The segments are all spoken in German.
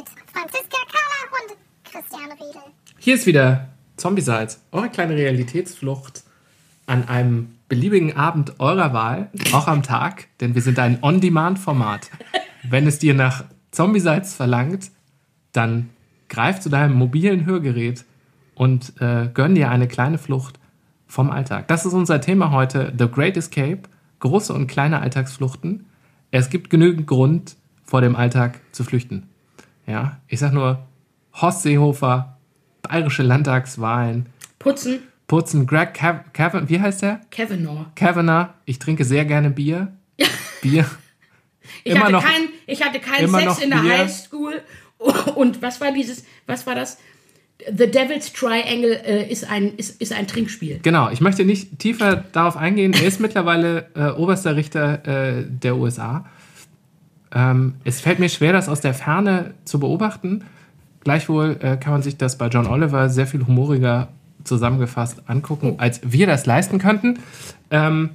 mit Franziska Kahler und Christian Riedel. Hier ist wieder Zombie-Salz, eure kleine Realitätsflucht an einem beliebigen Abend eurer Wahl, auch am Tag, denn wir sind ein On-Demand-Format. Wenn es dir nach Zombie-Salz verlangt, dann greif zu deinem mobilen Hörgerät und äh, gönn dir eine kleine Flucht vom Alltag. Das ist unser Thema heute, The Great Escape, große und kleine Alltagsfluchten. Es gibt genügend Grund, vor dem Alltag zu flüchten. Ja, ich sag nur Horst Seehofer, bayerische Landtagswahlen, Putzen. Putzen, Greg Cavan, wie heißt der? Kavanaugh. Kavanagh. Ich trinke sehr gerne Bier. Bier. Ich, Immer hatte noch- kein, ich hatte keinen Sex in der Bier. Highschool. Und was war dieses, was war das? The Devil's Triangle äh, ist, ein, ist, ist ein Trinkspiel. Genau, ich möchte nicht tiefer darauf eingehen. Er ist mittlerweile äh, oberster Richter äh, der USA. Ähm, es fällt mir schwer, das aus der Ferne zu beobachten. Gleichwohl äh, kann man sich das bei John Oliver sehr viel humoriger zusammengefasst angucken, als wir das leisten könnten. Ähm,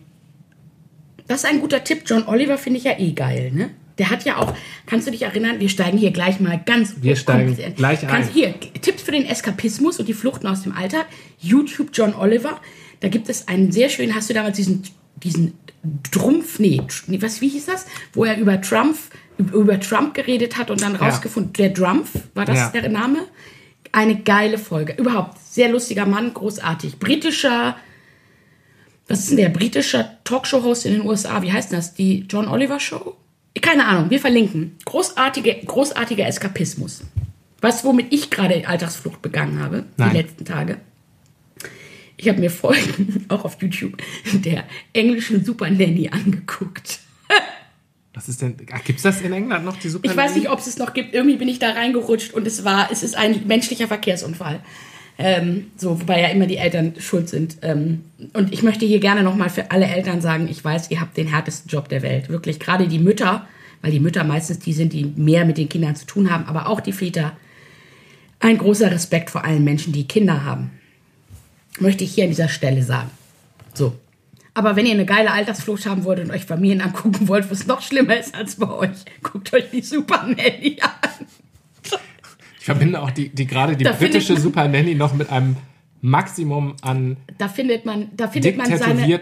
Das ist ein guter Tipp. John Oliver finde ich ja eh geil, ne? Der hat ja auch, kannst du dich erinnern, wir steigen hier gleich mal ganz Wir steigen gleich ein. Kannst, hier, Tipps für den Eskapismus und die Fluchten aus dem Alltag. YouTube John Oliver. Da gibt es einen sehr schönen, hast du damals diesen, diesen Trumpf, nee, was, wie hieß das? Wo er über Trump, über Trump geredet hat und dann rausgefunden, der Trump, war das Ja. der Name? Eine geile Folge. Überhaupt, sehr lustiger Mann, großartig. Britischer, was ist denn der britische Talkshow-Host in den USA? Wie heißt das? Die John Oliver Show? Keine Ahnung, wir verlinken. Großartige, großartiger Eskapismus. Was, womit ich gerade Alltagsflucht begangen habe, Nein. die letzten Tage. Ich habe mir Folgen, auch auf YouTube, der englischen Super Nanny angeguckt. was ist denn, gibt es das in England noch, die Super Ich weiß nicht, ob es es noch gibt. Irgendwie bin ich da reingerutscht und es war, es ist ein menschlicher Verkehrsunfall. Ähm, so, wobei ja immer die Eltern schuld sind. Ähm, und ich möchte hier gerne nochmal für alle Eltern sagen, ich weiß, ihr habt den härtesten Job der Welt. Wirklich, gerade die Mütter, weil die Mütter meistens die sind, die mehr mit den Kindern zu tun haben, aber auch die Väter. Ein großer Respekt vor allen Menschen, die Kinder haben. Möchte ich hier an dieser Stelle sagen. So. Aber wenn ihr eine geile Altersflucht haben wollt und euch Familien angucken wollt, wo es noch schlimmer ist als bei euch, guckt euch die Super Nanny an. Ich verbinde auch die, die gerade die Da britische Super Nanny noch mit einem Maximum an Da findet man, da findet man seine,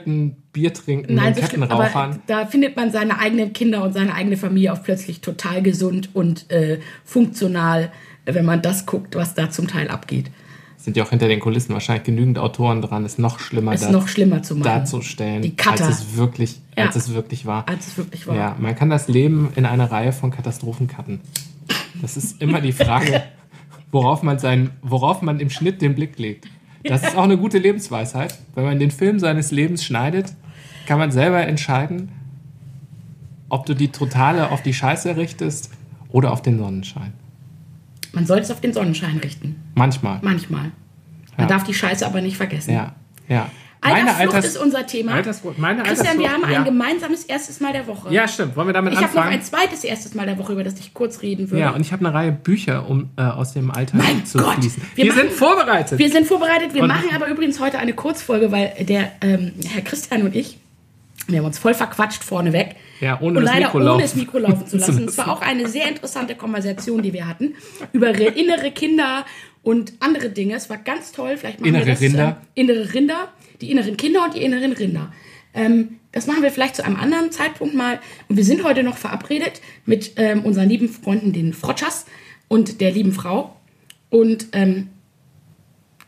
biertrinkenden nein, Kettenrauchern. da findet man seine eigenen Kinder und seine eigene Familie auch plötzlich total gesund und äh, funktional, wenn man das guckt, was da zum Teil abgeht. Sind ja auch hinter den Kulissen wahrscheinlich genügend Autoren dran, es noch schlimmer Es noch schlimmer zu machen. darzustellen, Die Cutter. als es wirklich, Ja. als es wirklich war. Als es wirklich war. Ja, man kann das Leben in einer Reihe von Katastrophen cutten. Das ist immer die Frage, worauf man sein, worauf man im Schnitt den Blick legt. Das ist auch eine gute Lebensweisheit. Wenn man den Film seines Lebens schneidet, kann man selber entscheiden, ob du die Totale auf die Scheiße richtest oder auf den Sonnenschein. Man sollte es auf den Sonnenschein richten. Manchmal. Manchmal. Man Ja. darf die Scheiße aber nicht vergessen. Ja, ja. Altersflucht Alters- ist unser Thema. Altersflucht- meine Christian, wir haben Altersflucht, ein ja. gemeinsames erstes Mal der Woche. Ja, stimmt. Wollen wir damit Ich habe noch anfangen? ein zweites erstes Mal der Woche, über das ich kurz reden würde. ja, und ich habe eine Reihe Bücher, um äh, aus dem Alltag Mein zu Gott, fließen. wir Wir, machen- sind vorbereitet. Wir sind vorbereitet. Wir Und- machen aber übrigens heute eine Kurzfolge, weil der ähm, Herr Christian und ich, wir haben uns voll verquatscht vorneweg. Ja, ohne und das leider Mikro ohne laufen das Mikro laufen zu lassen. Es war auch eine sehr interessante Konversation, die wir hatten über innere Kinder und andere Dinge. Es war ganz toll. Vielleicht machen Innere wir das, Rinder. Ähm, innere Rinder, die inneren Kinder und die inneren Rinder. Ähm, das machen wir vielleicht zu einem anderen Zeitpunkt mal. Und wir sind heute noch verabredet mit ähm, unseren lieben Freunden, den Frotschers und der lieben Frau. Und ähm,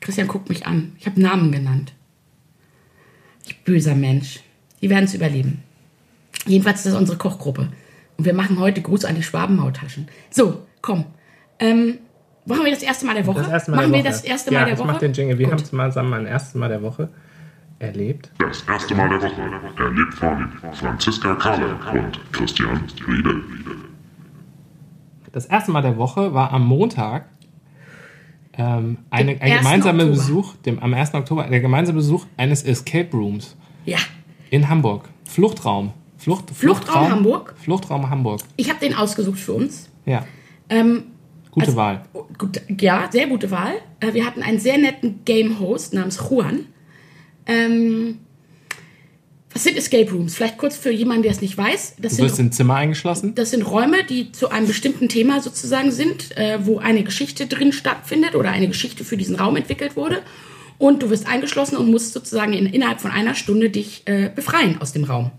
Christian guckt mich an. Ich habe Namen genannt. Ich böser Mensch. Die werden es überleben. Jedenfalls ist das unsere Kochgruppe. Und wir machen heute Gruß an die Schwabenmautaschen. So, komm. Ähm, machen wir das erste Mal der Woche? Das erste Mal machen der wir Woche. das erste ja, Mal der ich Woche? mach den Jingle. Wir Gut. haben es mal zusammen ein erstes Mal der Woche erlebt. Das erste Mal der Woche, erlebt von Franziska Kahler und Christian Riedel. Das erste Mal der Woche war am Montag ähm, eine, ein 1. gemeinsamer Oktober. Besuch, dem, am 1. Oktober, der gemeinsame Besuch eines Escape Rooms Ja. in Hamburg. Fluchtraum. Flucht, Fluchtraum Hamburg? Fluchtraum Hamburg. Ich habe den ausgesucht für uns. Ja, Ähm, gute Also- Wahl. gut, ja, sehr gute Wahl. Äh, Wir hatten einen sehr netten Game-Host namens Juan. Ähm, Das sind Escape Rooms. Vielleicht kurz für jemanden, der es nicht weiß. Das Du sind wirst in Zimmer eingeschlossen. das sind Räume, die zu einem bestimmten Thema sozusagen sind, äh, wo eine Geschichte drin stattfindet oder eine Geschichte für diesen Raum entwickelt wurde. Und du wirst eingeschlossen und musst sozusagen in, innerhalb von einer Stunde dich äh, befreien aus dem Raum.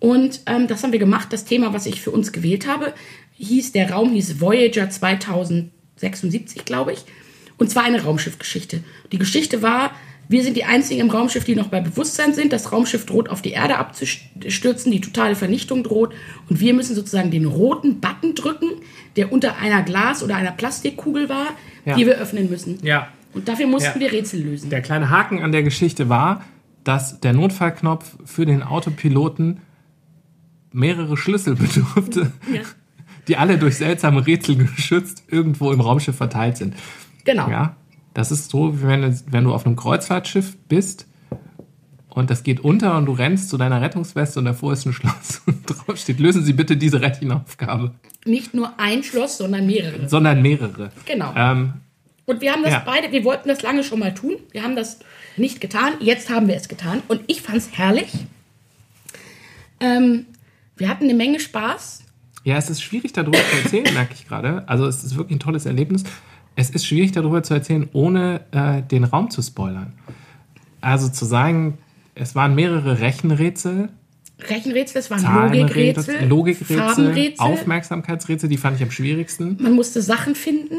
Und ähm, das haben wir gemacht. Das Thema, was ich für uns gewählt habe, hieß, der Raum hieß Voyager 2076, glaube ich. Und zwar eine Raumschiffgeschichte. Die Geschichte war, wir sind die einzigen im Raumschiff, die noch bei Bewusstsein sind. Das Raumschiff droht auf die Erde abzustürzen, die totale Vernichtung droht. Und wir müssen sozusagen den roten Button drücken, der unter einer Glas- oder einer Plastikkugel war, Ja. die wir öffnen müssen. Ja. Und dafür mussten Ja. wir Rätsel lösen. Der kleine Haken an der Geschichte war, dass der Notfallknopf für den Autopiloten mehrere Schlüssel bedurfte, Ja. Die alle durch seltsame Rätsel geschützt irgendwo im Raumschiff verteilt sind. Genau. Ja, das ist so, wie wenn, du- wenn du auf einem Kreuzfahrtschiff bist und das geht unter und du rennst zu deiner Rettungsweste und davor ist ein Schloss und drauf steht, lösen Sie bitte diese Rechenaufgabe, Nicht nur ein Schloss, sondern mehrere. sondern mehrere. Genau. Ähm, Und wir haben das Ja. beide, wir wollten das lange schon mal tun. Wir haben das nicht getan. Jetzt haben wir es getan. Und ich fand es herrlich. Ähm, wir hatten eine Menge Spaß. Ja, es ist schwierig darüber zu erzählen, merke ich gerade. Also es ist wirklich ein tolles Erlebnis. Es ist schwierig darüber zu erzählen, ohne äh, den Raum zu spoilern. Also zu sagen, es waren mehrere Rechenrätsel, Rechenrätsel, es waren Logikrätsel, Logikrätsel, Farbenrätsel. Aufmerksamkeitsrätsel, die fand ich am schwierigsten. Man musste Sachen finden.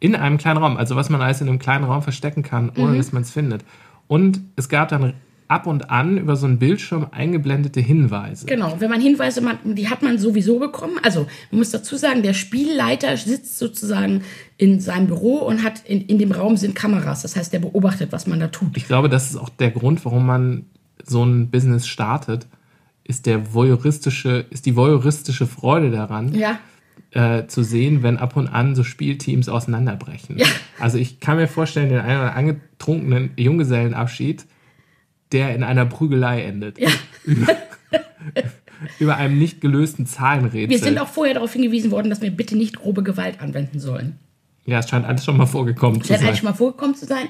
In einem kleinen Raum, also was man alles in einem kleinen Raum verstecken kann, ohne dass man es findet. Und es gab dann ab und an über so einen Bildschirm eingeblendete Hinweise. Genau, wenn man Hinweise, man, die hat man sowieso bekommen. Also, man muss dazu sagen, der Spielleiter sitzt sozusagen in seinem Büro und hat in, in dem Raum sind Kameras. Das heißt, der beobachtet, was man da tut. Ich glaube, das ist auch der Grund, warum man so ein Business startet, ist der voyeuristische, ist die voyeuristische Freude daran, Ja, äh, zu sehen, wenn ab und an so Spielteams auseinanderbrechen. Ja. Also ich kann mir vorstellen, den einen oder angetrunkenen Junggesellenabschied, der in einer Prügelei endet. ja. Über einem nicht gelösten Zahlenrätsel. Wir sind auch vorher darauf hingewiesen worden, dass wir bitte nicht grobe Gewalt anwenden sollen. ja, es scheint alles schon mal vorgekommen Das zu sein. eigentlich schon mal vorgekommen zu sein.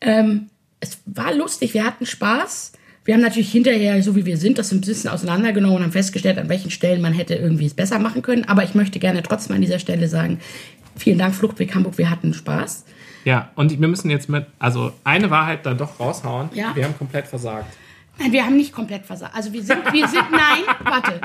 Ähm, es war lustig, wir hatten Spaß. Wir haben natürlich hinterher, so wie wir sind, das ein bisschen auseinandergenommen und haben festgestellt, an welchen Stellen man hätte irgendwie es besser machen können. Aber ich möchte gerne trotzdem an dieser Stelle sagen, vielen Dank Fluchtweg Hamburg, wir hatten Spaß. Ja, und wir müssen jetzt mit, also eine Wahrheit dann doch raushauen. Ja. Wir haben komplett versagt. Nein, wir haben nicht komplett versagt. Also wir sind, wir sind, nein, warte.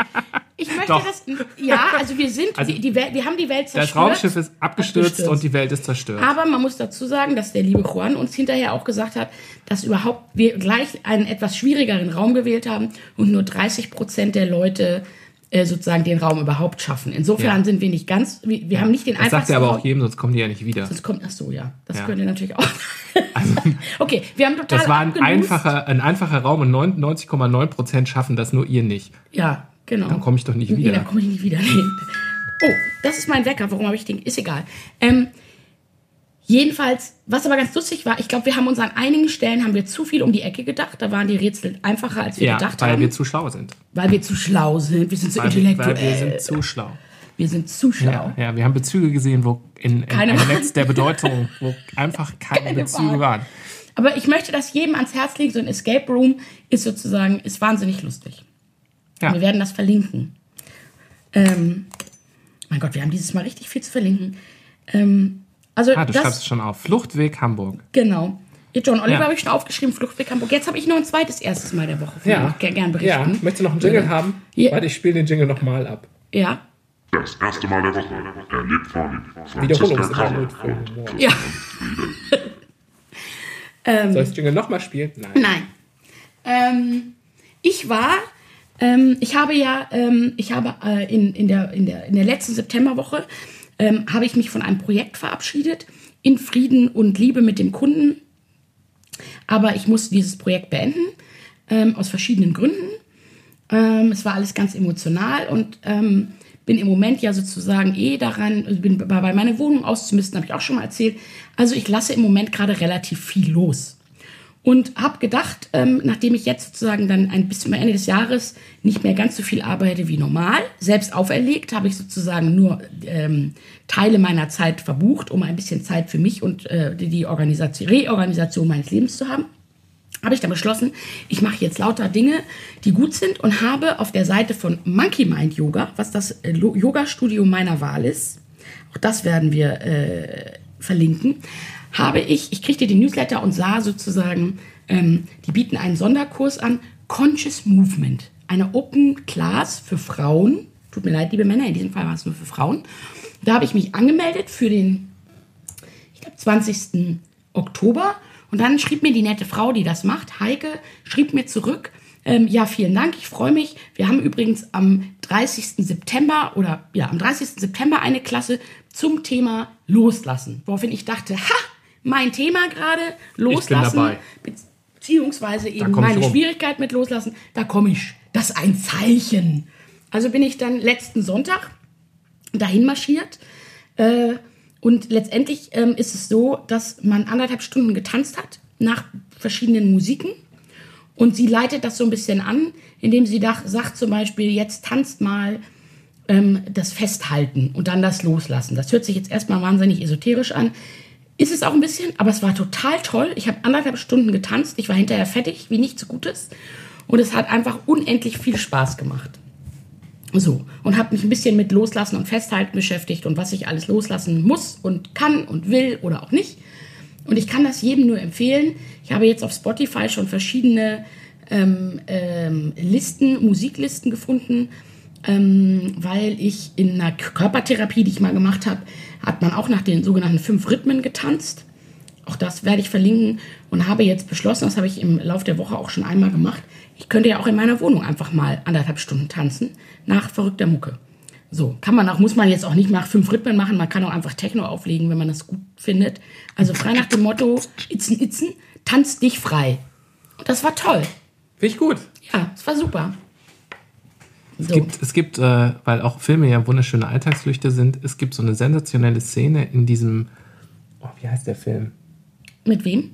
Ich möchte Doch. das, ja, also wir sind, Also die, die Welt, wir haben die Welt zerstört. Das Raumschiff ist abgestürzt, Abgestürzt. und die Welt ist zerstört. Aber man muss dazu sagen, dass der liebe Juan uns hinterher auch gesagt hat, dass überhaupt wir gleich einen etwas schwierigeren Raum gewählt haben und nur 30 Prozent der Leute äh, sozusagen den Raum überhaupt schaffen. Insofern Ja. sind wir nicht ganz, wir, wir haben nicht den das sagt einfachsten er aber auch jedem, sonst kommen die ja nicht wieder. Das kommt, ach so, ja. Das Ja. könnte natürlich auch. okay, wir haben total Das war ein einfacher, ein einfacher Raum und 99,9% schaffen das nur ihr nicht. Ja, genau. Dann komme ich doch nicht Nee, wieder. dann komme ich nicht wieder. Nee. Oh, das ist mein Wecker. Warum habe ich den? Ist egal. Ähm, jedenfalls, was aber ganz lustig war, ich glaube, wir haben uns an einigen Stellen haben wir zu viel um die Ecke gedacht. Da waren die Rätsel einfacher, als wir Ja, gedacht weil haben. wir zu schlau sind. weil wir zu schlau sind. Wir sind zu Weil, intellektuell. weil wir sind zu schlau. wir sind zu schlau. Ja, ja, wir haben Bezüge gesehen, wo in, in Keine einem. Netz der Bedeutung, wo einfach keine, Keine Bezüge waren. waren. Aber ich möchte das jedem ans Herz legen. So ein Escape Room ist sozusagen, ist wahnsinnig lustig. Ja. Wir werden das verlinken. Ähm, mein Gott, wir haben dieses Mal richtig viel zu verlinken. Ähm, also Ah, du das, schreibst es schon auf. Fluchtweg Hamburg. Genau. Ihr John Oliver Ja. habe ich schon aufgeschrieben, Fluchtweg Hamburg. Jetzt habe ich noch ein zweites erstes Mal der Woche. dem ich ger- gern ja. berichten. Möchtest du noch einen Jingle haben? Ja. Warte, ich spiele den Jingle nochmal ab. Ja. Das erste Mal der Woche erlebt von Franziska für und. Ja. Soll ich den Jingle nochmal spielen? Nein. Nein. Ähm, ich war, ähm, ich habe ja, ähm, ich habe äh, in, in, der, in, der, in der letzten Septemberwoche ähm, habe ich mich von einem Projekt verabschiedet, in Frieden und Liebe mit dem Kunden. Aber ich musste dieses Projekt beenden, ähm, aus verschiedenen Gründen. Ähm, es war alles ganz emotional und ähm, bin im Moment ja sozusagen eh daran, also bin dabei, meine Wohnung auszumisten, habe ich auch schon mal erzählt. Also ich lasse im Moment gerade relativ viel los. Und habe gedacht, ähm, nachdem ich jetzt sozusagen dann ein bis zum Ende des Jahres nicht mehr ganz so viel arbeite wie normal, selbst auferlegt, habe ich sozusagen nur ähm, Teile meiner Zeit verbucht, um ein bisschen Zeit für mich und äh, die Organisation, Reorganisation meines Lebens zu haben. habe ich dann beschlossen, ich mache jetzt lauter Dinge, die gut sind und habe auf der Seite von Monkey Mind Yoga, was das äh, Yoga-Studio meiner Wahl ist, auch das werden wir äh, verlinken, habe ich, ich kriegte den Newsletter und sah sozusagen, ähm, die bieten einen Sonderkurs an, Conscious Movement, eine Open Class für Frauen. Tut mir leid, liebe Männer, in diesem Fall war es nur für Frauen. Da habe ich mich angemeldet für den ich glaube, 20. Oktober. Und dann schrieb mir die nette Frau, die das macht, Heike, schrieb mir zurück, ähm, ja, vielen Dank, ich freue mich. Wir haben übrigens am 30. September oder ja, am 30. September eine Klasse zum Thema Loslassen. Woraufhin ich dachte, ha, mein Thema gerade, Loslassen. Beziehungsweise eben meine. Schwierigkeit mit Loslassen, da komme ich. Das ist ein Zeichen. Also bin ich dann letzten Sonntag dahin marschiert. Äh, und letztendlich ähm, ist es so, dass man anderthalb Stunden getanzt hat nach verschiedenen Musiken. Und sie leitet das so ein bisschen an, indem sie sagt zum Beispiel, jetzt tanzt mal ähm, das Festhalten und dann das Loslassen. Das hört sich jetzt erstmal wahnsinnig esoterisch an. Ist es auch ein bisschen, aber es war total toll. Ich habe anderthalb Stunden getanzt. Ich war hinterher fertig, wie nichts Gutes. Und es hat einfach unendlich viel Spaß gemacht. So, und habe mich ein bisschen mit Loslassen und Festhalten beschäftigt und was ich alles loslassen muss und kann und will oder auch nicht. Und ich kann das jedem nur empfehlen. Ich habe jetzt auf Spotify schon verschiedene ähm, ähm, Listen, Musiklisten gefunden, ähm, weil ich in einer Körpertherapie, die ich mal gemacht habe, hat man auch nach den sogenannten fünf Rhythmen getanzt. Auch das werde ich verlinken und habe jetzt beschlossen, das habe ich im Laufe der Woche auch schon einmal gemacht, ich könnte ja auch in meiner Wohnung einfach mal anderthalb Stunden tanzen nach verrückter Mucke. So, kann man auch, muss man jetzt auch nicht nach fünf Rhythmen machen, man kann auch einfach Techno auflegen, wenn man das gut findet. Also frei nach dem Motto, itzen, itzen, tanz dich frei. Und das war toll. Finde ich gut. Ja, es war super. Es So. gibt, es gibt äh, weil auch Filme ja wunderschöne Alltagsflüchte sind, es gibt so eine sensationelle Szene in diesem, oh, wie heißt der Film? Mit wem?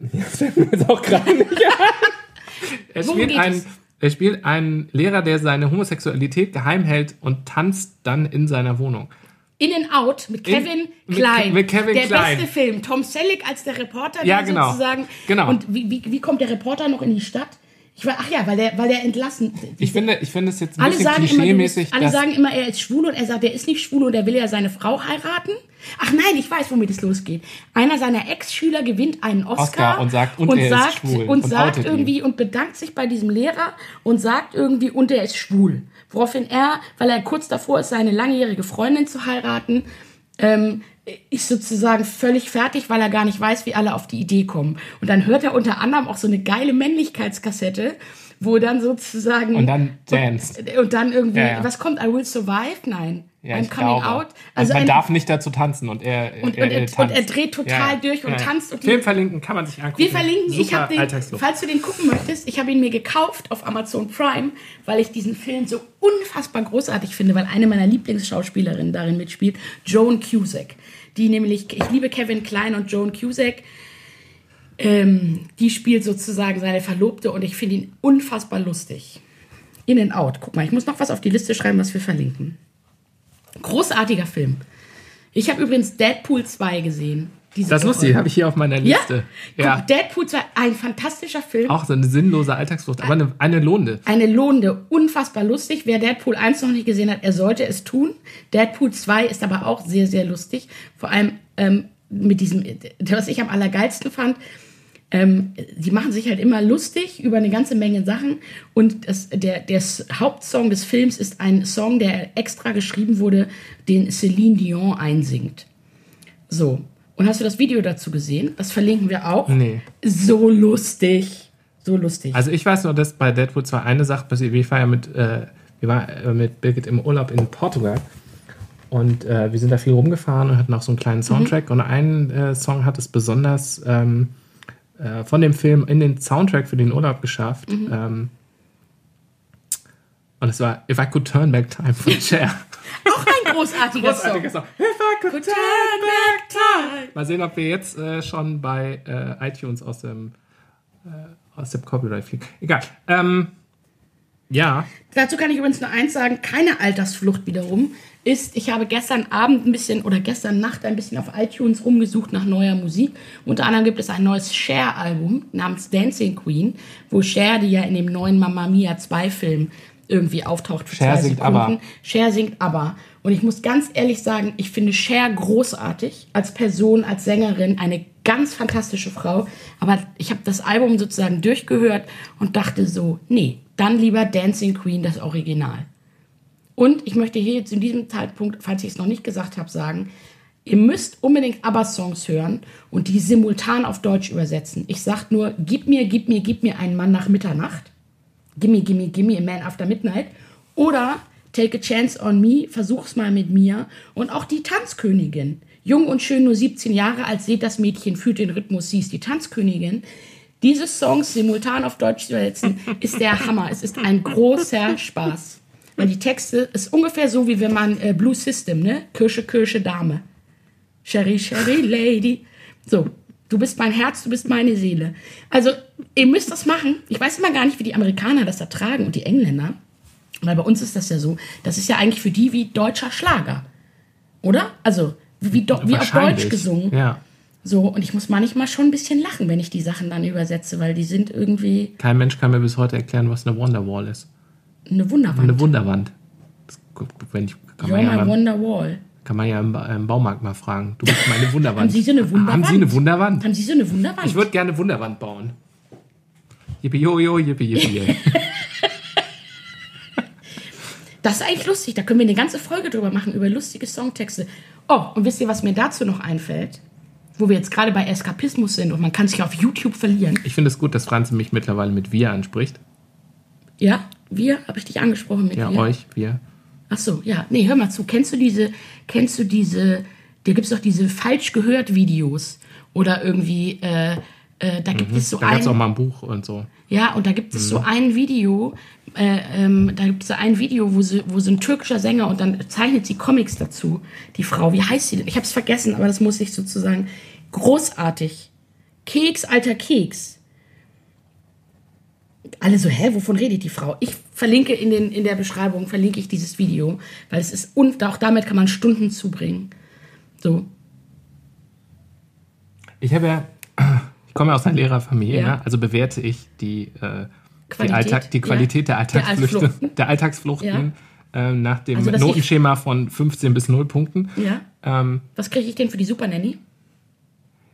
Das fällt mir jetzt auch gerade nicht ein. Er spielt, einen, es? er spielt einen Lehrer, der seine Homosexualität geheim hält und tanzt dann in seiner Wohnung. In and Out mit Kevin mit Klein. Ke- mit Kevin der Klein. beste Film. Tom Selleck als der Reporter, Ja, der genau. sozusagen. Genau. Und wie, wie, wie kommt der Reporter noch in die Stadt? Ich war, ach ja, weil der, weil der entlassen. Ich finde, ich finde es jetzt ein alle bisschen klischee-mäßig. alle sagen immer, er ist schwul und er sagt, er ist nicht schwul und er will ja seine Frau heiraten. Ach nein, ich weiß, womit es losgeht. Einer seiner Ex-Schüler gewinnt einen Oscar, Oscar und sagt, und er ist sagt, schwul und, und sagt outet ihn. irgendwie und bedankt sich bei diesem Lehrer und sagt irgendwie, und er ist schwul. Woraufhin er, weil er kurz davor ist, seine langjährige Freundin zu heiraten, ähm, ist sozusagen völlig fertig, weil er gar nicht weiß, wie alle auf die Idee kommen. Und dann hört er unter anderem auch so eine geile Männlichkeitskassette, wo dann sozusagen Und dann danced. und, und dann irgendwie, Ja, ja. was kommt? I will survive? Nein. Ja, I'm ich coming glaube. out. Also Also man ein, darf nicht dazu tanzen und er, Und- er, und er- tanzt. und er dreht total durch und tanzt und Film verlinken kann man sich angucken. wir verlinken, ich Super habe den, falls du den gucken möchtest, ich habe ihn mir gekauft auf Amazon Prime, weil ich diesen Film so unfassbar großartig finde, weil eine meiner Lieblingsschauspielerinnen darin mitspielt, Joan Cusack. Die nämlich, ich liebe Kevin Klein und Joan Cusack. Ähm, die spielt sozusagen seine Verlobte und ich finde ihn unfassbar lustig. In and Out. Guck mal, ich muss noch was auf die Liste schreiben, was wir verlinken. Großartiger Film. Ich habe übrigens Deadpool 2 gesehen. Das Woche. lustig, habe ich hier auf meiner Ja, Liste. Guck, Deadpool 2, ein fantastischer Film. Auch so eine sinnlose Alltagsflucht, aber eine, eine lohnende. Eine lohnende, unfassbar lustig. Wer Deadpool 1 noch nicht gesehen hat, er sollte es tun. Deadpool 2 ist aber auch sehr, sehr lustig. Vor allem ähm, mit diesem, was ich am allergeilsten fand, ähm, die machen sich halt immer lustig über eine ganze Menge Sachen. Und das, der, der Hauptsong des Films ist ein Song, der extra geschrieben wurde, den Celine Dion einsingt. So. Und hast du das Video dazu gesehen? Das verlinken wir auch. Nee. So lustig. So lustig. Also ich weiß nur, dass bei Deadpool 2 eine Sache passiert. Wir waren ja mit, äh, wir waren äh, mit Birgit im Urlaub in Portugal und äh, wir sind da viel rumgefahren und hatten auch so einen kleinen Soundtrack und ein äh, Song hat es besonders ähm, äh, von dem Film in den Soundtrack für den Urlaub geschafft. Ähm, und es war If I Could Turn Back Time von Cher. Auch ein großartiger Song. Großartiger Song. If I could Turn back time. Mal sehen, ob wir jetzt äh, schon bei äh, iTunes aus dem, äh, aus dem Copyright fliegen. Egal. Ähm, Ja, Dazu kann ich übrigens nur eins sagen, keine Altersflucht wiederum ist, ich habe gestern Abend ein bisschen oder gestern Nacht ein bisschen auf iTunes rumgesucht nach neuer Musik. Unter anderem gibt es ein neues Cher-Album namens Dancing Queen, wo Cher, die ja in dem neuen Mamma Mia 2 Film irgendwie auftaucht für Cher zwei singt Sekunden. ABBA. Cher singt aber. Und ich muss ganz ehrlich sagen, ich finde Cher großartig als Person, als Sängerin, eine ganz fantastische Frau. Aber ich habe das Album sozusagen durchgehört und dachte so, nee, dann lieber Dancing Queen, das Original. Und ich möchte hier jetzt in diesem Zeitpunkt, falls ich es noch nicht gesagt habe, sagen, ihr müsst unbedingt ABBA-Songs hören und die simultan auf Deutsch übersetzen. Ich sag nur, gib mir, gib mir, gib mir einen Mann nach Mitternacht. Gimme, gimme, gimme, a man after midnight. Oder Take a chance on me, versuch's mal mit mir. Und auch die Tanzkönigin. Jung und schön, nur 17 Jahre alt, seht das Mädchen, fühlt den Rhythmus, sie ist die Tanzkönigin. Diese Songs simultan auf Deutsch zu übersetzen, ist der Hammer. Es ist ein großer Spaß. Weil die Texte ist ungefähr so, wie wenn man äh, Blue System, ne? Kirsche, Kirsche, Dame. Sherry, Sherry, Lady. So, du bist mein Herz, du bist meine Seele. Also, ihr müsst das machen. Ich weiß immer gar nicht, wie die Amerikaner das ertragen und die Engländer. Weil bei uns ist das ja so, das ist ja eigentlich für die wie deutscher Schlager. Oder? Also, wie, do, wie auf. Deutsch gesungen. Ja. So, und ich muss manchmal schon ein bisschen lachen, wenn ich die Sachen dann übersetze, weil die sind irgendwie Kein Mensch kann mir bis heute erklären, was eine Wonderwall ist. Eine Wunderwand. Eine Wunderwand. Das, wenn ich, kann, man You're ja my beim, Wonder Wall. kann man ja im, Ba- im Baumarkt mal fragen. Du bist meine Wunderwand. Haben Sie so eine Wunderwand? Haben Sie eine Wunderwand? Haben Sie so eine Wunderwand? Ich würde gerne eine Wunderwand bauen. Yippie jojo, yippie yippie. yay. Das ist eigentlich lustig. Da können wir eine ganze Folge drüber machen, über lustige Songtexte. Oh, und wisst ihr, was mir dazu noch einfällt? Wo wir jetzt gerade bei Eskapismus sind und man kann sich auf YouTube verlieren. Ich finde es gut, dass Franzi mich mittlerweile mit wir anspricht. Ja, wir, habe ich dich angesprochen mit Ja, wir? euch, wir. Ach so, ja. Nee, hör mal zu. Kennst du diese, kennst du diese, da gibt's doch diese falsch gehört Videos oder irgendwie, äh, äh, da gibt es so Mhm. Da gab es auch ein, mal ein Buch und so. ja, und da gibt es Mhm. so ein Video, äh, ähm, da gibt es so ein Video, wo sie, wo so ein türkischer Sänger und dann zeichnet sie Comics dazu, die Frau. Wie heißt sie denn? Ich habe es vergessen, aber das muss ich sozusagen großartig. Keks, alter Keks. Alle so, hä, wovon redet die Frau? Ich verlinke in, den, in der Beschreibung, verlinke ich dieses Video, weil es ist, und auch damit kann man Stunden zubringen. So, Ich habe ja, ich komme ja aus einer Lehrerfamilie, Ja. ne? also bewerte ich die, äh, die, Qualität, Alltag, die Qualität ja. der Alltagsflüchte, Allfluchten. der Alltagsfluchten äh, nach dem Also, dass ich- Notenschema von 15 bis 0 Punkten. ja. Ähm, Was kriege ich denn für die Super Nanny?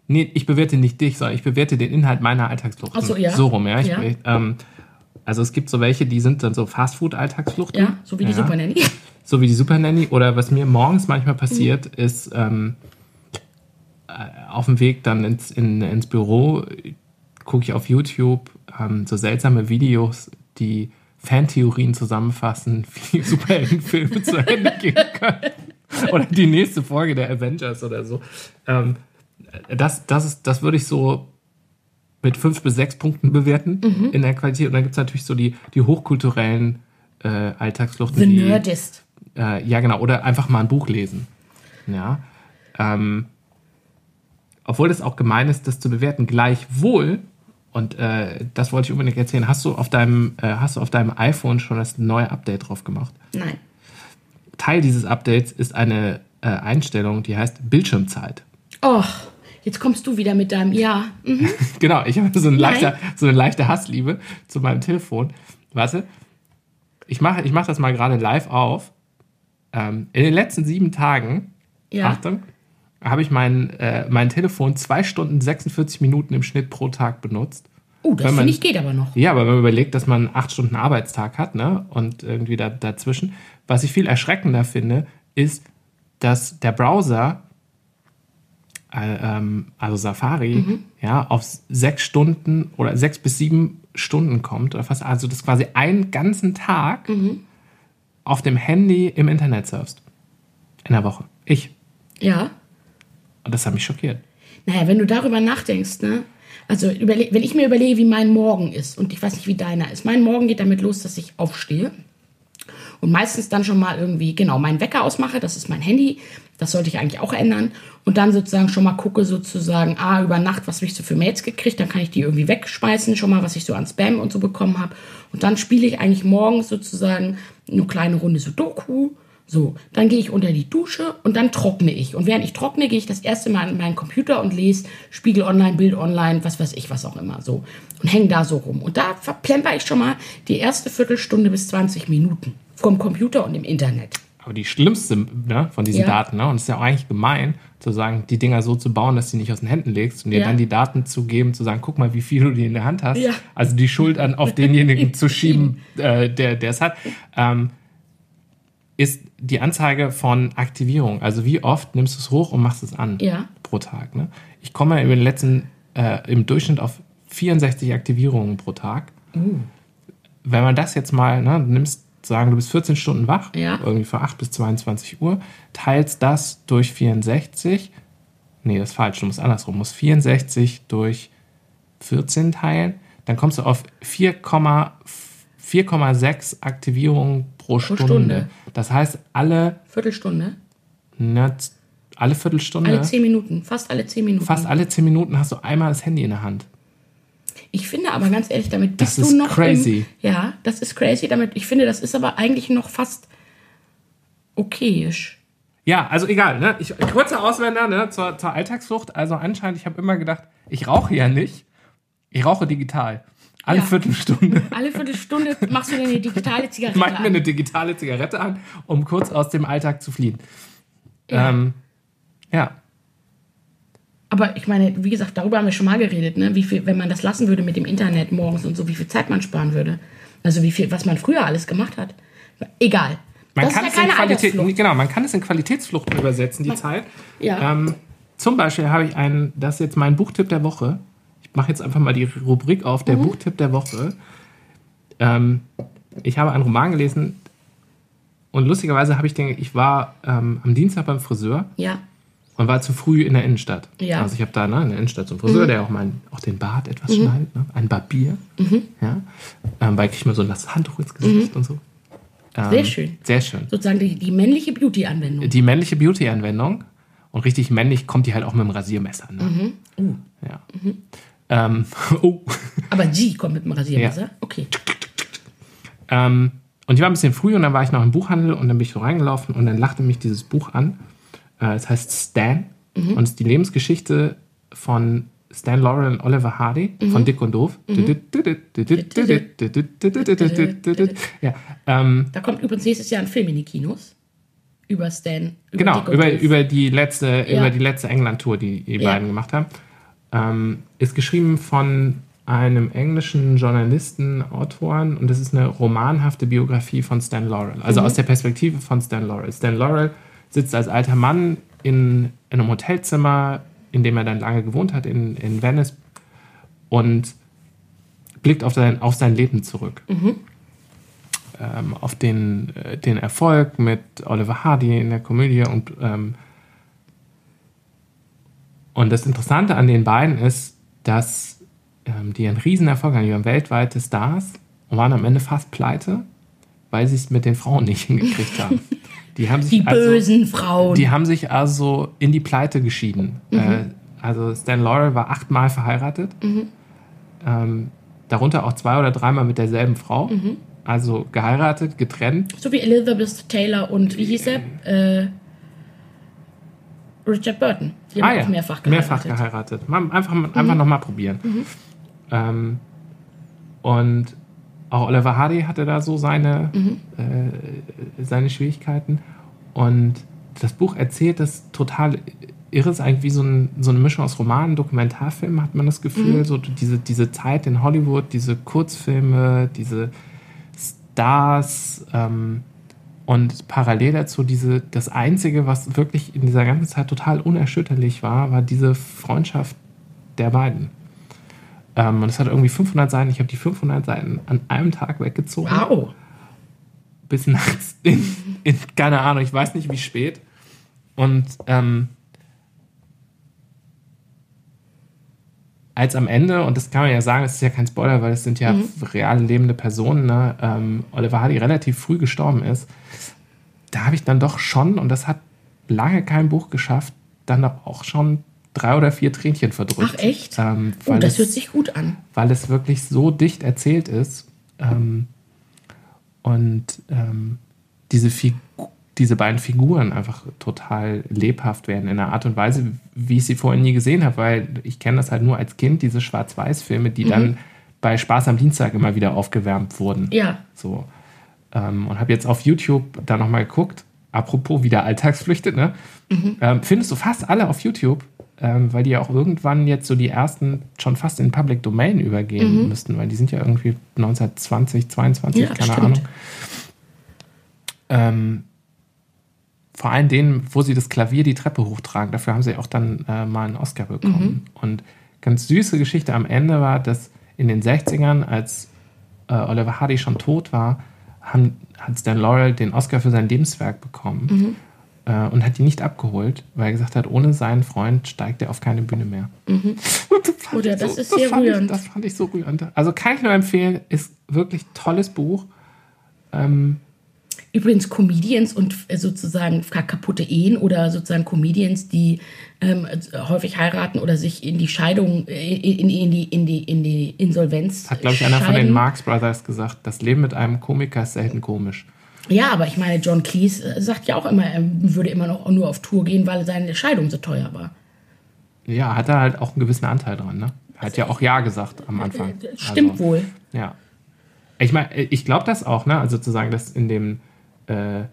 Nee, ich bewerte nicht dich, sondern ich bewerte den Inhalt meiner Alltagsfluchten. Ach so, ja. So rum, ja. Ich, Ja. ähm, also es gibt so welche, die sind dann so Fastfood-Alltagsfluchten. Ja, so wie die ja. Super Nanny. So wie die Super Nanny. Oder was mir morgens manchmal passiert, ist ähm, äh, auf dem Weg dann ins, in, ins Büro gucke ich auf YouTube ähm, so seltsame Videos, die Fantheorien zusammenfassen, wie Superheldenfilme zu Ende gehen können. Oder die nächste Folge der Avengers oder so. Ähm, das, das, ist, das würde ich so mit fünf bis sechs Punkten bewerten Mhm. in der Qualität. Und dann gibt es natürlich so die, die hochkulturellen äh, Alltagsfluchten. The die, Nerdist. äh, ja, genau. Oder einfach mal ein Buch lesen. Ja. Ähm, obwohl das auch gemein ist, das zu bewerten. Gleichwohl, und äh, das wollte ich unbedingt erzählen, hast du auf deinem, äh, hast du auf deinem iPhone schon das neue Update drauf gemacht? Nein. Teil dieses Updates ist eine äh, Einstellung, die heißt Bildschirmzeit. Och, jetzt kommst du wieder mit deinem Ja. Mhm. Genau, ich habe so, eine leichte, so eine leichte Hassliebe zu meinem Telefon. Warte, ich mache ich mach das mal gerade live auf. Ähm, in den letzten sieben Tagen, Ja. Achtung, habe ich mein, äh, mein Telefon zwei Stunden 46 Minuten im Schnitt pro Tag benutzt. Oh, das finde ich geht aber noch. Ja, aber wenn man überlegt, dass man acht Stunden Arbeitstag hat, ne, und irgendwie da, dazwischen, was ich viel erschreckender finde, ist, dass der Browser, also Safari, Mhm. ja, auf sechs Stunden oder sechs bis sieben Stunden kommt, oder fast, also das quasi einen ganzen Tag Mhm. auf dem Handy im Internet surfst. In der Woche. Ich. Ja. Und das hat mich schockiert. Naja, wenn du darüber nachdenkst, ne? Also, wenn ich mir überlege, wie mein Morgen ist, und ich weiß nicht, wie deiner ist. Mein Morgen geht damit los, dass ich aufstehe. Und meistens dann schon mal irgendwie, genau, meinen Wecker ausmache, das ist mein Handy, das sollte ich eigentlich auch ändern. Und dann sozusagen schon mal gucke sozusagen, ah, über Nacht, was habe ich so für Mails gekriegt, dann kann ich die irgendwie wegschmeißen, schon mal, was ich so an Spam und so bekommen habe. Und dann spiele ich eigentlich morgens sozusagen eine kleine Runde Sudoku, so, dann gehe ich unter die Dusche und dann trockne ich. Und während ich trockne, gehe ich das erste Mal an meinen Computer und lese Spiegel Online, Bild Online, was weiß ich, was auch immer, so. Und hänge da so rum. Und da verplemper ich schon mal die erste Viertelstunde bis 20 Minuten vom Computer und im Internet. Aber die schlimmste ne, von diesen Ja. Daten, ne, und es ist ja auch eigentlich gemein, zu sagen, die Dinger so zu bauen, dass du die nicht aus den Händen legst und dir Ja. dann die Daten zu geben, zu sagen, guck mal, wie viel du die in der Hand hast. Ja. Also die Schuld an, auf denjenigen zu schieben, äh, der der es hat. Ähm, ist die Anzeige von Aktivierung. Also wie oft nimmst du es hoch und machst es an Ja. pro Tag. Ne? Ich komme den letzten, äh, im Durchschnitt auf 64 Aktivierungen pro Tag. Uh. Wenn man das jetzt mal, ne, du nimmst, sagen, du bist 14 Stunden wach, Ja. irgendwie von 8 bis 22 Uhr, teilst das durch 64, nee, das ist falsch, du musst andersrum, musst 64 durch 14 teilen, dann kommst du auf 4,5 4,6 Aktivierungen pro Stunde. Stunde. Das heißt, alle, Viertelstunde, ne, alle Viertelstunde, alle 10 Minuten, fast alle 10 Minuten. fast alle 10 Minuten hast du einmal das Handy in der Hand. Ich finde aber ganz ehrlich, damit Das bist ist du noch crazy. Im, ja, das ist crazy. Damit ich finde, das ist aber eigentlich noch fast okayisch. Ja, also egal, ne? Ich, kurzer Auswender ne, zur, zur Alltagsflucht. Also anscheinend, ich habe immer gedacht, ich rauche ja nicht. Ich rauche digital. Alle Ja. Viertelstunde Alle Viertelstunde machst du dir eine digitale Zigarette mache ich mir an. eine digitale Zigarette an, um kurz aus dem Alltag zu fliehen. Ja. Ähm, ja. Aber ich meine, wie gesagt, darüber haben wir schon mal geredet, ne? Wie viel, wenn man das lassen würde mit dem Internet morgens und so, wie viel Zeit man sparen würde. Also wie viel, was man früher alles gemacht hat. Egal. Man das kann, ist es ja in keine Qualität, genau, man kann es in Qualitätsfluchten übersetzen, die Zeit. Ja. Ähm, zum Beispiel habe ich einen, das ist jetzt mein Buchtipp der Woche. Ich mache jetzt einfach mal die Rubrik auf, Mhm. der Buchtipp der Woche. Ähm, ich habe einen Roman gelesen und lustigerweise habe ich den, ich war ähm, am Dienstag beim Friseur Ja. und war zu früh in der Innenstadt. Ja. Mhm. Also ich habe da ne, in der Innenstadt so einen Friseur, der auch, mein, auch den Bart etwas schneidet, ne? ein Barbier. Mhm. Ja? Ähm, weil ich mir so das Handtuch ins Gesicht und so. Ähm, Sehr schön. Sehr schön Sozusagen die, die männliche Beauty-Anwendung. die männliche Beauty-Anwendung. Und richtig männlich kommt die halt auch mit dem Rasiermesser. Ne? Mhm. Ja. Ähm, oh. Aber G kommt mit dem Rasiermesser. Ja. Okay. ähm, und ich war ein bisschen früh und dann war ich noch im Buchhandel und dann bin ich so reingelaufen und dann lachte mich dieses Buch an. Äh, es heißt Stan und es ist die Lebensgeschichte von Stan Laurel und Oliver Hardy von Dick und Doof. Ja, ähm, Da kommt übrigens nächstes Jahr ein Film in die Kinos. Über Stan. Über genau, über, über die letzte, Ja. über die letzte England-Tour, die die Ja. beiden gemacht haben. Ähm, ist geschrieben von einem englischen Journalisten, Autoren und das ist eine romanhafte Biografie von Stan Laurel. Also Mhm. aus der Perspektive von Stan Laurel. Stan Laurel sitzt als alter Mann in, in einem Hotelzimmer, in dem er dann lange gewohnt hat, in, in Venice und blickt auf sein, auf sein Leben zurück. Ähm, auf den, äh, den Erfolg mit Oliver Hardy in der Komödie und ähm, und das Interessante an den beiden ist, dass ähm, die einen riesen Erfolg haben, die waren weltweite Stars und waren am Ende fast pleite, weil sie es mit den Frauen nicht hingekriegt haben. Die haben sich Die also, bösen Frauen. die haben sich also in die Pleite geschieden. Äh, also Stan Laurel war achtmal verheiratet. Ähm, darunter auch zwei oder dreimal mit derselben Frau. Also geheiratet, getrennt. so wie Elizabeth Taylor und wie hieß er? Äh, Richard Burton. Die haben auch mehrfach geheiratet. Ah Mehrfach geheiratet. Mal, einfach einfach nochmal probieren. Ähm, und auch Oliver Hardy hatte da so seine, äh, seine Schwierigkeiten. Und das Buch erzählt das total irre, ist eigentlich wie so, ein, so eine Mischung aus Roman, Dokumentarfilm, hat man das Gefühl. So diese, diese Zeit in Hollywood, diese Kurzfilme, diese Stars. Ähm, und parallel dazu, diese, das Einzige, was wirklich in dieser ganzen Zeit total unerschütterlich war, war diese Freundschaft der beiden. Ähm, und es hat irgendwie 500 Seiten. Ich habe die 500 Seiten an einem Tag weggezogen. Wow. Bis nachts in, in, keine Ahnung, ich weiß nicht wie spät. Und ähm, als am Ende, und das kann man ja sagen, es ist ja kein Spoiler, weil es sind ja Mhm. real lebende Personen, ne, ähm, Oliver Hardy relativ früh gestorben ist, da habe ich dann doch schon, und das hat lange kein Buch geschafft, dann auch schon drei oder vier Tränchen verdrückt. Ach, echt? Ähm, Oh, das es, hört sich gut an. weil es wirklich so dicht erzählt ist. Ähm, und ähm, diese, Figu diese beiden Figuren einfach total lebhaft werden in einer Art und Weise, wie ich sie vorher nie gesehen habe, weil ich kenne das halt nur als Kind, diese Schwarz-Weiß-Filme, die dann bei Spaß am Dienstag immer wieder aufgewärmt wurden. Ja. So. Ähm, und habe jetzt auf YouTube da nochmal geguckt. Apropos wieder Alltagsflüchte, ne? Ähm, findest du fast alle auf YouTube, ähm, weil die ja auch irgendwann jetzt so die ersten schon fast in Public Domain übergehen müssten, weil die sind ja irgendwie 1920, 22, Ja, keine stimmt. Ahnung. Ähm, vor allem denen, wo sie das Klavier die Treppe hochtragen, dafür haben sie auch dann äh, mal einen Oscar bekommen. Und ganz süße Geschichte am Ende war, dass in den 60ern, als äh, Oliver Hardy schon tot war, haben, hat Stan Laurel den Oscar für sein Lebenswerk bekommen äh, und hat ihn nicht abgeholt, weil er gesagt hat, ohne seinen Freund steigt er auf keine Bühne mehr. Und das Oder das ist sehr fand rührend. Ich, das fand ich so rührend. Also kann ich nur empfehlen, ist wirklich tolles Buch. Ähm, Übrigens Comedians und äh, sozusagen kaputte Ehen oder sozusagen Comedians, die ähm, häufig heiraten oder sich in die Scheidung, äh, in, in, die, in, die, in die Insolvenz hat, glaube ich, einer von den scheiden. Marx Brothers gesagt, das Leben mit einem Komiker ist selten komisch. Ja, aber ich meine, John Cleese äh, sagt ja auch immer, er würde immer noch nur auf Tour gehen, weil seine Scheidung so teuer war. Ja, hat er halt auch einen gewissen Anteil dran, ne? Hat ja auch Ja gesagt am Anfang. Stimmt also, wohl. Ja. Ich meine, ich glaube das auch, ne? Also zu sagen, dass in dem, äh,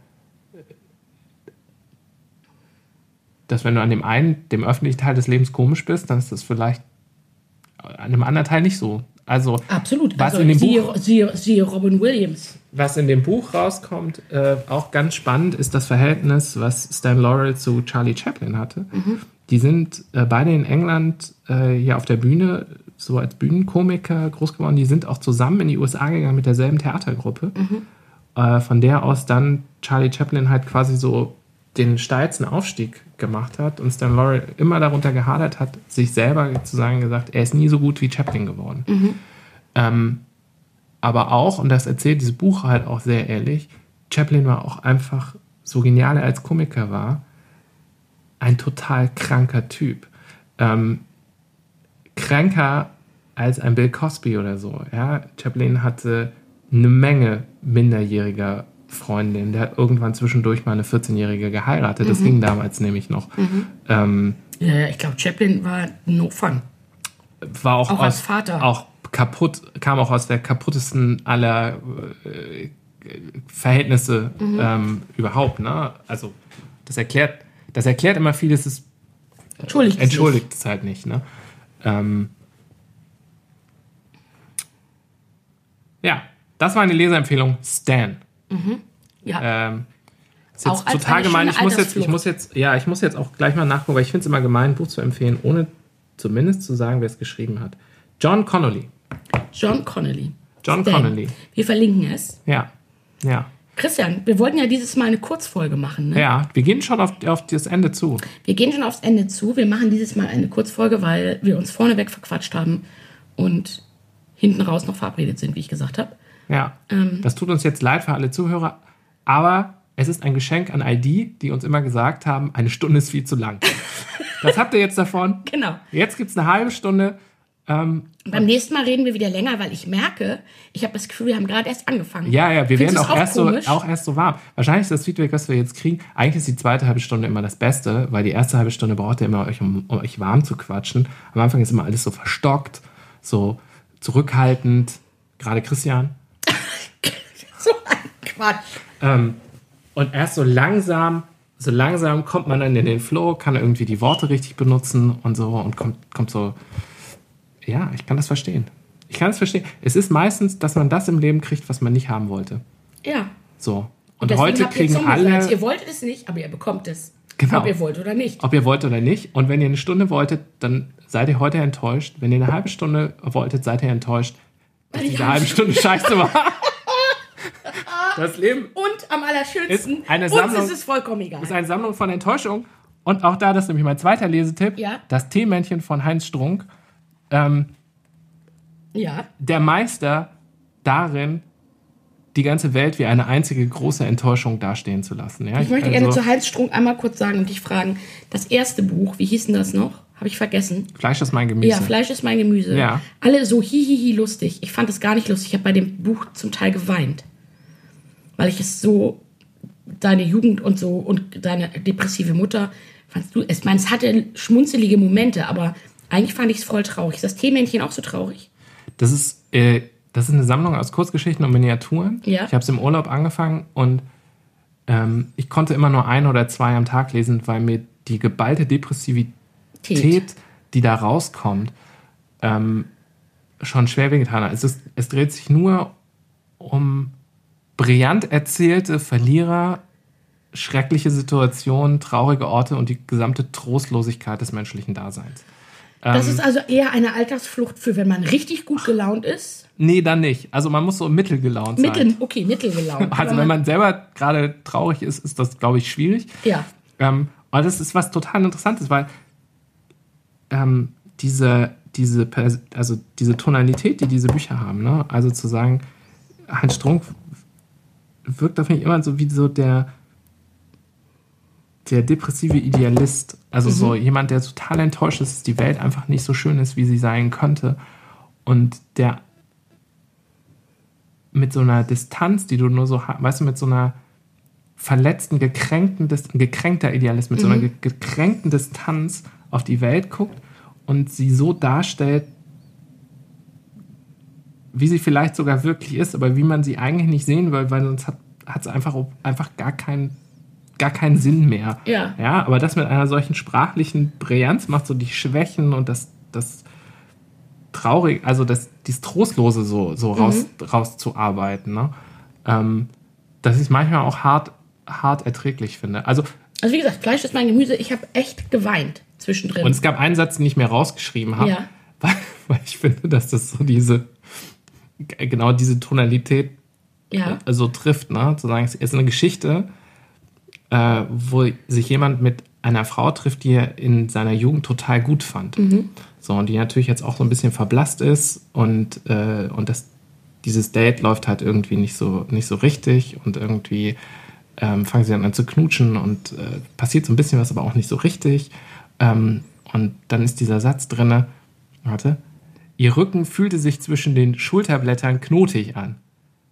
dass wenn du an dem einen, dem öffentlichen Teil des Lebens komisch bist, dann ist das vielleicht an einem anderen Teil nicht so. Also Absolut. Was also in dem siehe, Buch- Siehe, siehe Robin Williams. was in dem Buch rauskommt, äh, auch ganz spannend, ist das Verhältnis, was Stan Laurel zu Charlie Chaplin hatte. Die sind äh, beide in England äh, hier auf der Bühne, so als Bühnenkomiker groß geworden. Die sind auch zusammen in die USA gegangen mit derselben Theatergruppe, äh, von der aus dann Charlie Chaplin halt quasi so den steilsten Aufstieg gemacht hat und Stan Laurel immer darunter gehadert hat, sich selber zu sagen gesagt, er ist nie so gut wie Chaplin geworden. Ähm, aber auch, und das erzählt dieses Buch halt auch sehr ehrlich, Chaplin war auch einfach, so genial er als Komiker war, ein total kranker Typ. Ähm, kränker als ein Bill Cosby oder so. Ja? Chaplin hatte eine Menge minderjähriger Freundinnen. Der hat irgendwann zwischendurch mal eine 14-Jährige geheiratet. Das ging damals nämlich noch. Ähm, Ja, ich glaube, Chaplin war no fun. war auch, Auch aus, als Vater. auch kaputt, kam auch aus der kaputtesten aller äh, Verhältnisse Mhm. ähm, überhaupt. Ne? Also das erklärt, das erklärt immer vieles, sich. entschuldigt es halt nicht. Ne? Ähm, ja, das war eine Leserempfehlung. Stan. Ja. Ähm, ist jetzt Auch total gemein. Ich muss, jetzt, ich muss jetzt, ja, ich muss jetzt auch gleich mal nachgucken, weil ich finde es immer gemein, ein Buch zu empfehlen, ohne zumindest zu sagen, wer es geschrieben hat. John Connolly. John Connolly. John Stan. Connolly. Wir verlinken es. Ja. Ja. Christian, wir wollten ja dieses Mal eine Kurzfolge machen. Ne? Ja, wir gehen schon auf, auf das Ende zu. Wir gehen schon aufs Ende zu. Wir machen dieses Mal eine Kurzfolge, weil wir uns vorneweg verquatscht haben und hinten raus noch verabredet sind, wie ich gesagt habe. Ja. Ähm. Das tut uns jetzt leid für alle Zuhörer, aber es ist ein Geschenk an ID, die uns immer gesagt haben, eine Stunde ist viel zu lang. das habt ihr jetzt davon. Genau. Jetzt gibt es eine halbe Stunde. Ähm, Beim nächsten Mal reden wir wieder länger, weil ich merke, ich habe das Gefühl, wir haben gerade erst angefangen. ja, ja, wir Findest werden auch es erst, so, auch erst so warm. Wahrscheinlich ist das Feedback, was wir jetzt kriegen, eigentlich ist die zweite halbe Stunde immer das Beste, weil die erste halbe Stunde braucht ihr immer, euch, um, um euch warm zu quatschen. Am Anfang ist immer alles so verstockt, so zurückhaltend. Gerade Christian. So ein Quatsch. Ähm, und erst so langsam, so langsam kommt man dann in den Flow, kann irgendwie die Worte richtig benutzen und so und kommt, kommt so. Ja, ich kann das verstehen. Ich kann es verstehen. Es ist meistens, dass man das im Leben kriegt, was man nicht haben wollte. Ja. So. Und, Deswegen heute ihr kriegen Zungenfleisch. alle, Ihr wolltet es nicht, aber ihr bekommt es. Genau. Ob ihr wollt oder nicht. ob ihr wollt oder nicht. Und wenn ihr eine Stunde wolltet, dann seid ihr heute enttäuscht. Wenn ihr eine halbe Stunde wolltet, seid ihr enttäuscht, dass diese halbe Stunde scheiße war. Das Leben Und am allerschönsten, Ist eine uns Sammlung- ist es vollkommen egal. ist eine Sammlung von Enttäuschung. Und auch da, das ist nämlich mein zweiter Lesetipp, Ja. das Teemännchen von Heinz Strunk. Ähm, Ja. der Meister darin, die ganze Welt wie eine einzige große Enttäuschung dastehen zu lassen. Ja? Ich möchte gerne also, zu Heinz Strunk einmal kurz sagen und dich fragen. Das erste Buch, wie hieß denn das noch? Habe ich vergessen. Fleisch ist mein Gemüse. Ja, Fleisch ist mein Gemüse. Ja. Alle so hihihi lustig. Ich fand es gar nicht lustig. Ich habe bei dem Buch zum Teil geweint. Weil ich es so, deine Jugend und so und deine depressive Mutter, fandst du, ich meine, es hatte schmunzelige Momente, aber eigentlich fand ich es voll traurig. Ist das Teemännchen auch so traurig? Das ist, äh, das ist eine Sammlung aus Kurzgeschichten und Miniaturen. Ja. Ich habe es im Urlaub angefangen und ähm, ich konnte immer nur ein oder zwei am Tag lesen, weil mir die geballte Depressivität, Tät. die da rauskommt, ähm, schon schwer wehgetan hat. Es, ist, es dreht sich nur um brillant erzählte Verlierer, schreckliche Situationen, traurige Orte und die gesamte Trostlosigkeit des menschlichen Daseins. Das Ähm. ist also eher eine Alltagsflucht für, wenn man richtig gut gelaunt ist. Nee, dann nicht. Also man muss so mittelgelaunt sein. Mittel, okay, mittelgelaunt. Also wenn man selber gerade traurig ist, ist das, glaube ich, schwierig. Ja. Ähm, aber das ist was total Interessantes, weil ähm, diese, diese, also diese Tonalität, die diese Bücher haben, ne? also zu sagen, Heinz Strunk wirkt auf mich immer so wie so der, der depressive Idealist. Also so jemand, der total enttäuscht ist, dass die Welt einfach nicht so schön ist, wie sie sein könnte. Und der mit so einer Distanz, die du nur so hast, weißt du, mit so einer verletzten, gekränkten, gekränkter Idealist, mit so einer ge gekränkten Distanz auf die Welt guckt und sie so darstellt, wie sie vielleicht sogar wirklich ist, aber wie man sie eigentlich nicht sehen will, weil sonst hat es einfach, einfach gar, keinen gar keinen Sinn mehr. Ja. ja. Aber das mit einer solchen sprachlichen Brillanz macht so die Schwächen und das, das traurig, also das, dieses Trostlose so, so raus, rauszuarbeiten, ne? ähm, dass ich manchmal auch hart, hart erträglich finde. Also, Also wie gesagt, Fleisch ist mein Gemüse. Ich habe echt geweint zwischendrin. und es gab einen Satz, den ich mir rausgeschrieben habe, Ja. weil, weil ich finde, dass das so diese, genau diese Tonalität ja. so trifft, ne? Zu sagen, es ist eine Geschichte, äh, wo sich jemand mit einer Frau trifft, die er in seiner Jugend total gut fand. So, und die natürlich jetzt auch so ein bisschen verblasst ist und, äh, und das, dieses Date läuft halt irgendwie nicht so, nicht so richtig und irgendwie ähm, fangen sie dann an zu knutschen und äh, passiert so ein bisschen was, aber auch nicht so richtig. Ähm, und dann ist dieser Satz drinne, warte, ihr Rücken fühlte sich zwischen den Schulterblättern knotig an.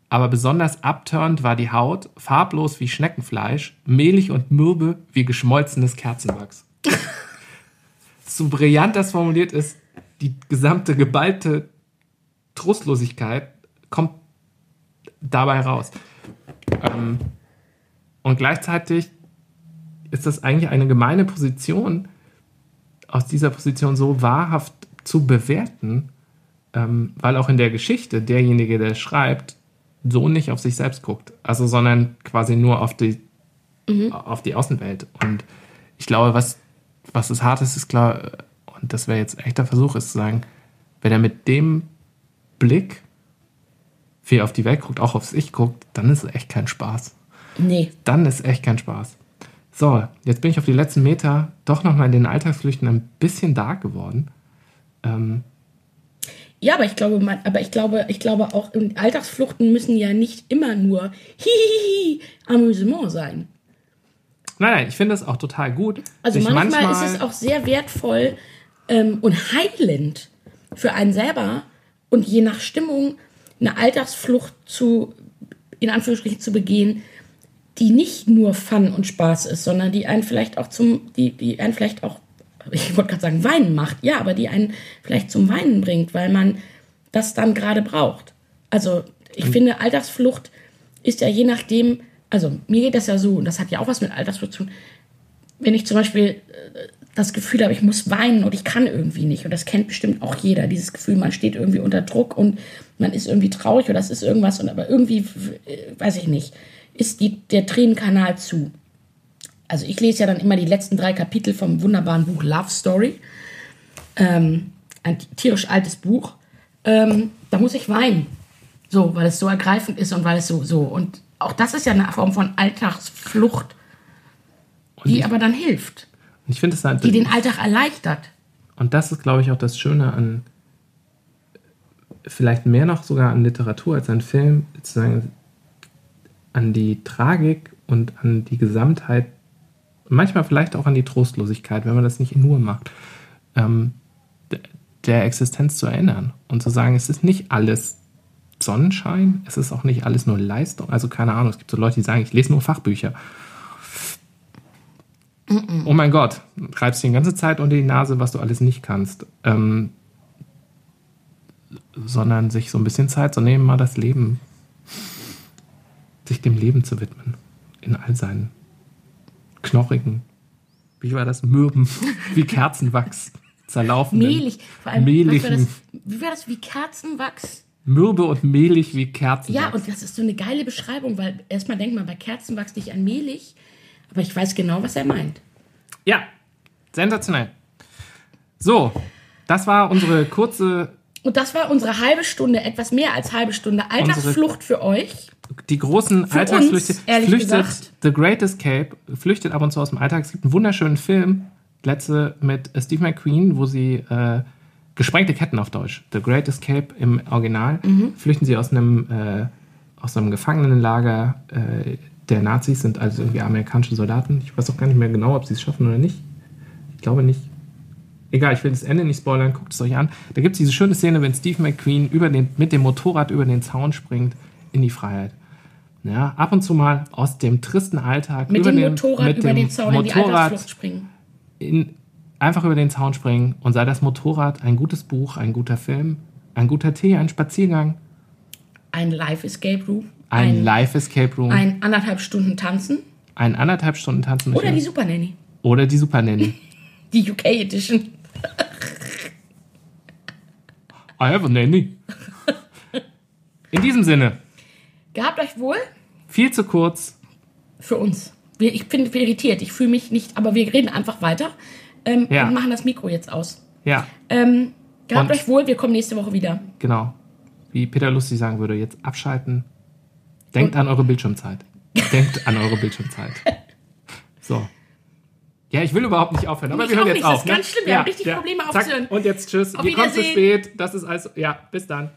Aber besonders abturnt war die Haut, farblos wie Schneckenfleisch, mehlig und mürbe wie geschmolzenes Kerzenwachs. so brillant das formuliert ist, die gesamte geballte Trostlosigkeit kommt dabei raus. Ähm, und gleichzeitig ist das eigentlich eine gemeine Position, aus dieser Position so wahrhaft zu bewerten, ähm, weil auch in der Geschichte derjenige, der schreibt, so nicht auf sich selbst guckt, also sondern quasi nur auf die auf die Außenwelt. Und ich glaube, was was es hart ist, ist klar, und das wäre jetzt echter Versuch, ist zu sagen, wenn er mit dem Blick, wie er auf die Welt guckt, auch aufs Ich guckt, dann ist es echt kein Spaß. Nee. Dann ist echt kein Spaß. So, jetzt bin ich auf die letzten Meter doch nochmal in den Alltagsflüchten ein bisschen dark geworden. Ähm, Ja, aber ich glaube, man, aber ich glaube, ich glaube auch Alltagsfluchten müssen ja nicht immer nur Hihihi Amüsement sein. nein, nein, ich finde das auch total gut. Also sich manchmal, ist es auch sehr wertvoll ähm, und heilend für einen selber und je nach Stimmung eine Alltagsflucht zu, in Anführungsstrichen, zu begehen, die nicht nur Fun und Spaß ist, sondern die einen vielleicht auch zum, die, die einen vielleicht auch, ich wollte gerade sagen, weinen macht, ja, aber die einen vielleicht zum Weinen bringt, weil man das dann gerade braucht. Also ich finde, Alltagsflucht ist ja je nachdem, also mir geht das ja so, und das hat ja auch was mit Alltagsflucht zu tun, wenn ich zum Beispiel äh, das Gefühl habe, ich muss weinen und ich kann irgendwie nicht. Und das kennt bestimmt auch jeder, dieses Gefühl, man steht irgendwie unter Druck und man ist irgendwie traurig oder es ist irgendwas, und aber irgendwie, äh, weiß ich nicht, ist die, der Tränenkanal zu. Also ich lese ja dann immer die letzten drei Kapitel vom wunderbaren Buch Love Story. Ähm, ein tierisch altes Buch. Ähm, da muss ich weinen. So, weil es so ergreifend ist und weil es so, so. Und auch das ist ja eine Form von Alltagsflucht, die ich- aber dann hilft, ich finde es halt, die den Alltag erleichtert. und das ist, glaube ich, auch das Schöne an, vielleicht mehr noch sogar an Literatur als an Film, sozusagen an die Tragik und an die Gesamtheit, manchmal vielleicht auch an die Trostlosigkeit, wenn man das nicht nur macht, ähm, der Existenz zu erinnern und zu sagen, es ist nicht alles Sonnenschein, es ist auch nicht alles nur Leistung. Also keine Ahnung, es gibt so Leute, die sagen, ich lese nur Fachbücher. Oh mein Gott, reibst dir die ganze Zeit unter die Nase, was du alles nicht kannst. Ähm, sondern sich so ein bisschen Zeit zu nehmen, mal das Leben, sich dem Leben zu widmen. In all seinen knochigen, wie war das, mürben, wie Kerzenwachs, zerlaufenden, Mehlig. Vor allem, was war mehligen, das, wie war das? Wie Kerzenwachs? mürbe und mehlig wie Kerzenwachs. Ja, und das ist so eine geile Beschreibung, weil erstmal denkt man bei Kerzenwachs nicht an mehlig, aber ich weiß genau, was er meint. Ja, sensationell. So, das war unsere kurze, Und das war unsere halbe Stunde, etwas mehr als halbe Stunde Alltagsflucht für euch. die großen Für Alltagsflüchte. uns, flüchtet gesagt. The Great Escape, flüchtet ab und zu aus dem Alltag. Es gibt einen wunderschönen Film, letzte mit Steve McQueen, wo sie äh, gesprengte Ketten auf Deutsch. The Great Escape im Original. Mhm. Flüchten sie aus einem, äh, aus einem Gefangenenlager äh, der Nazis, sind also irgendwie amerikanische Soldaten. Ich weiß auch gar nicht mehr genau, ob sie es schaffen oder nicht. Ich glaube nicht. Egal, ich will das Ende nicht spoilern, guckt es euch an. Da gibt es diese schöne Szene, wenn Steve McQueen über den, mit dem Motorrad über den Zaun springt in die Freiheit. Ja, ab und zu mal aus dem tristen Alltag Mit über dem Motorrad mit über dem den Zaun in die Motorrad Alltagsflucht springen. in, einfach über den Zaun springen und sei das Motorrad ein gutes Buch, ein guter Film, ein guter Tee, ein Spaziergang, Ein Live-Escape Room. ein, ein, Live-Escape Room, ein, ein anderthalb Stunden tanzen. anderthalb Stunden tanzen Oder die Super Nanny. oder die Super Nanny. Die UK Edition. I have a Nanny. In diesem Sinne, Gehabt euch wohl viel zu kurz. für uns. Ich bin irritiert. Ich fühle mich nicht, aber wir reden einfach weiter ähm, Ja. und machen das Mikro jetzt aus. Ja, Ähm, gehabt Und- euch wohl. Wir kommen nächste Woche wieder. genau. Wie Peter Lustig sagen würde, jetzt abschalten. Denkt an eure Bildschirmzeit. Denkt an eure Bildschirmzeit. So. Ja, ich will überhaupt nicht aufhören, aber Ich wir hören auch jetzt nicht, das auf. ist ne? ganz schlimm, wir haben richtig Probleme Zack, aufzuhören. Und jetzt tschüss. Auf Wir kommen zu spät. Das ist also. Ja, bis dann.